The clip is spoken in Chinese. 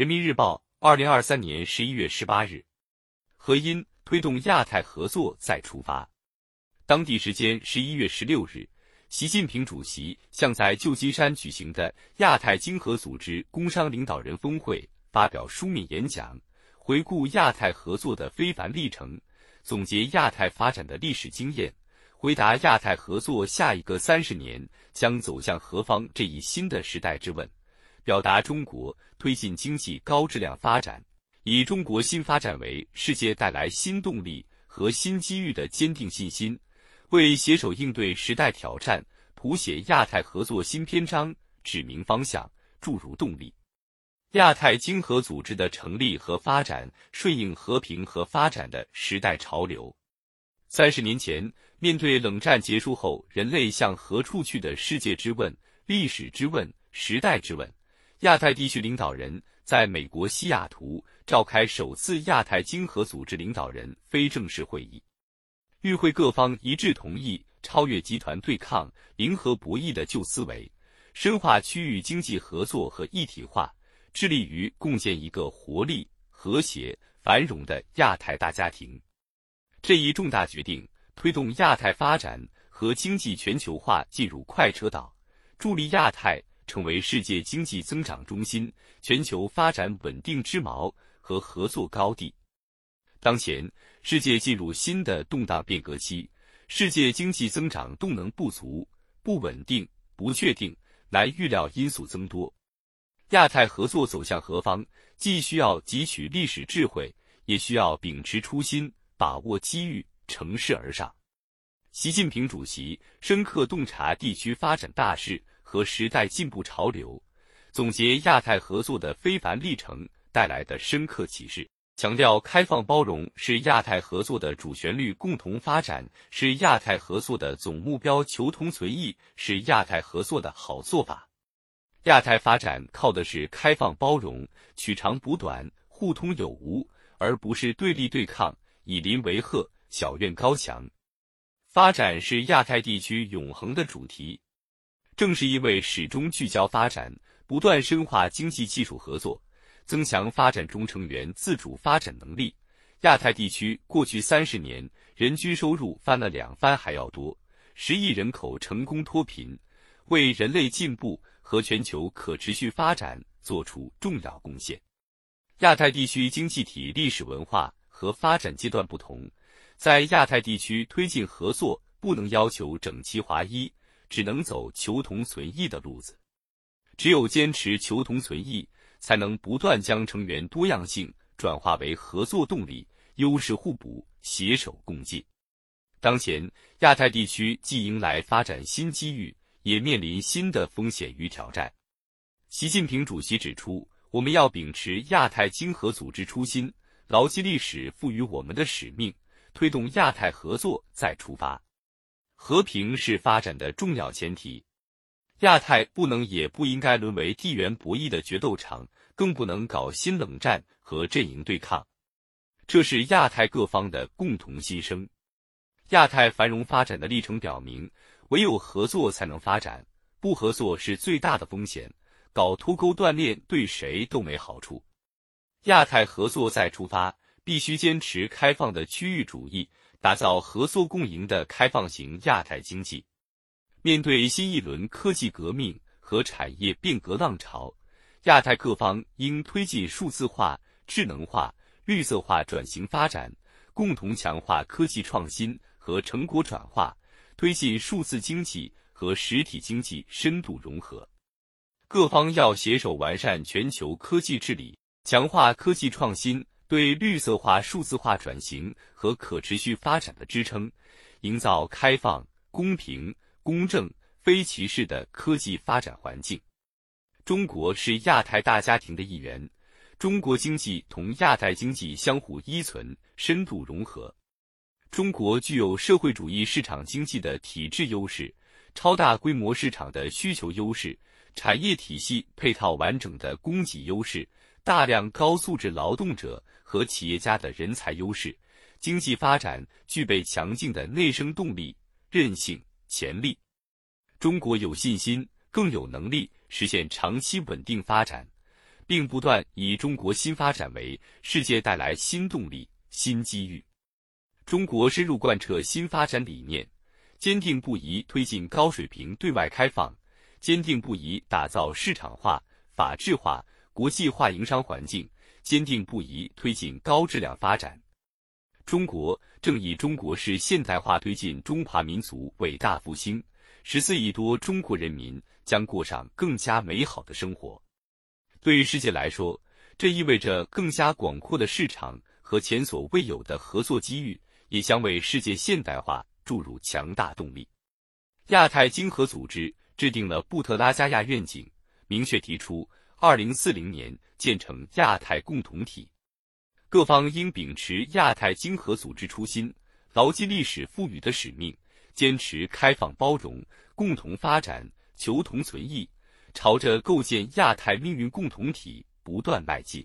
人民日报，二零二三年十一月十八日，何因推动亚太合作再出发。当地时间十一月十六日，习近平主席向在旧金山举行的亚太经合组织工商领导人峰会发表书面演讲，回顾亚太合作的非凡历程，总结亚太发展的历史经验，回答亚太合作下一个三十年将走向何方这一新的时代之问。表达中国推进经济高质量发展，以中国新发展为世界带来新动力和新机遇的坚定信心，为携手应对时代挑战、谱写亚太合作新篇章指明方向、注入动力。亚太经合组织的成立和发展顺应和平和发展的时代潮流。三十年前，面对冷战结束后人类向何处去的世界之问、历史之问、时代之问。亚太地区领导人在美国西雅图召开首次亚太经合组织领导人非正式会议，与会各方一致同意超越集团对抗、零和博弈的旧思维，深化区域经济合作和一体化，致力于共建一个活力、和谐、繁荣的亚太大家庭。这一重大决定推动亚太发展和经济全球化进入快车道，助力亚太。成为世界经济增长中心、全球发展稳定之锚和合作高地。当前，世界进入新的动荡变革期，世界经济增长动能不足、不稳定、不确定、难预料因素增多。亚太合作走向何方，既需要汲取历史智慧，也需要秉持初心，把握机遇，乘势而上。习近平主席深刻洞察地区发展大势。和时代进步潮流，总结亚太合作的非凡历程带来的深刻启示，强调开放包容是亚太合作的主旋律，共同发展是亚太合作的总目标，求同存异是亚太合作的好做法。亚太发展靠的是开放包容、取长补短、互通有无，而不是对立对抗、以邻为壑、小院高墙。发展是亚太地区永恒的主题。正是因为始终聚焦发展，不断深化经济技术合作，增强发展中成员自主发展能力，亚太地区过去三十年人均收入翻了两番还要多，十亿人口成功脱贫，为人类进步和全球可持续发展做出重要贡献。亚太地区经济体历史文化和发展阶段不同，在亚太地区推进合作不能要求整齐划一。只能走求同存异的路子，只有坚持求同存异，才能不断将成员多样性转化为合作动力，优势互补，携手共进。当前，亚太地区既迎来发展新机遇，也面临新的风险与挑战。习近平主席指出，我们要秉持亚太经合组织初心，牢记历史赋予我们的使命，推动亚太合作再出发。和平是发展的重要前提，亚太不能也不应该沦为地缘博弈的决斗场，更不能搞新冷战和阵营对抗，这是亚太各方的共同心声。亚太繁荣发展的历程表明，唯有合作才能发展，不合作是最大的风险，搞脱钩断链对谁都没好处。亚太合作再出发，必须坚持开放的区域主义。打造合作共赢的开放型亚太经济。面对新一轮科技革命和产业变革浪潮，亚太各方应推进数字化、智能化、绿色化转型发展，共同强化科技创新和成果转化，推进数字经济和实体经济深度融合。各方要携手完善全球科技治理，强化科技创新。对绿色化、数字化转型和可持续发展的支撑，营造开放、公平、公正、非歧视的科技发展环境。中国是亚太大家庭的一员，中国经济同亚太经济相互依存、深度融合。中国具有社会主义市场经济的体制优势、超大规模市场的需求优势、产业体系配套完整的供给优势、大量高素质劳动者。和企业家的人才优势，经济发展具备强劲的内生动力、韧性、潜力。中国有信心，更有能力实现长期稳定发展，并不断以中国新发展为世界带来新动力、新机遇。中国深入贯彻新发展理念，坚定不移推进高水平对外开放，坚定不移打造市场化、法治化、国际化营商环境，坚定不移推进高质量发展。中国正以中国式现代化推进中华民族伟大复兴，十四亿多中国人民将过上更加美好的生活。对于世界来说，这意味着更加广阔的市场和前所未有的合作机遇，也将为世界现代化注入强大动力。亚太经合组织制定了布特拉加亚愿景，明确提出二零四零年建成亚太共同体。各方应秉持亚太经合组织初心，牢记历史赋予的使命，坚持开放包容、共同发展、求同存异，朝着构建亚太命运共同体不断迈进。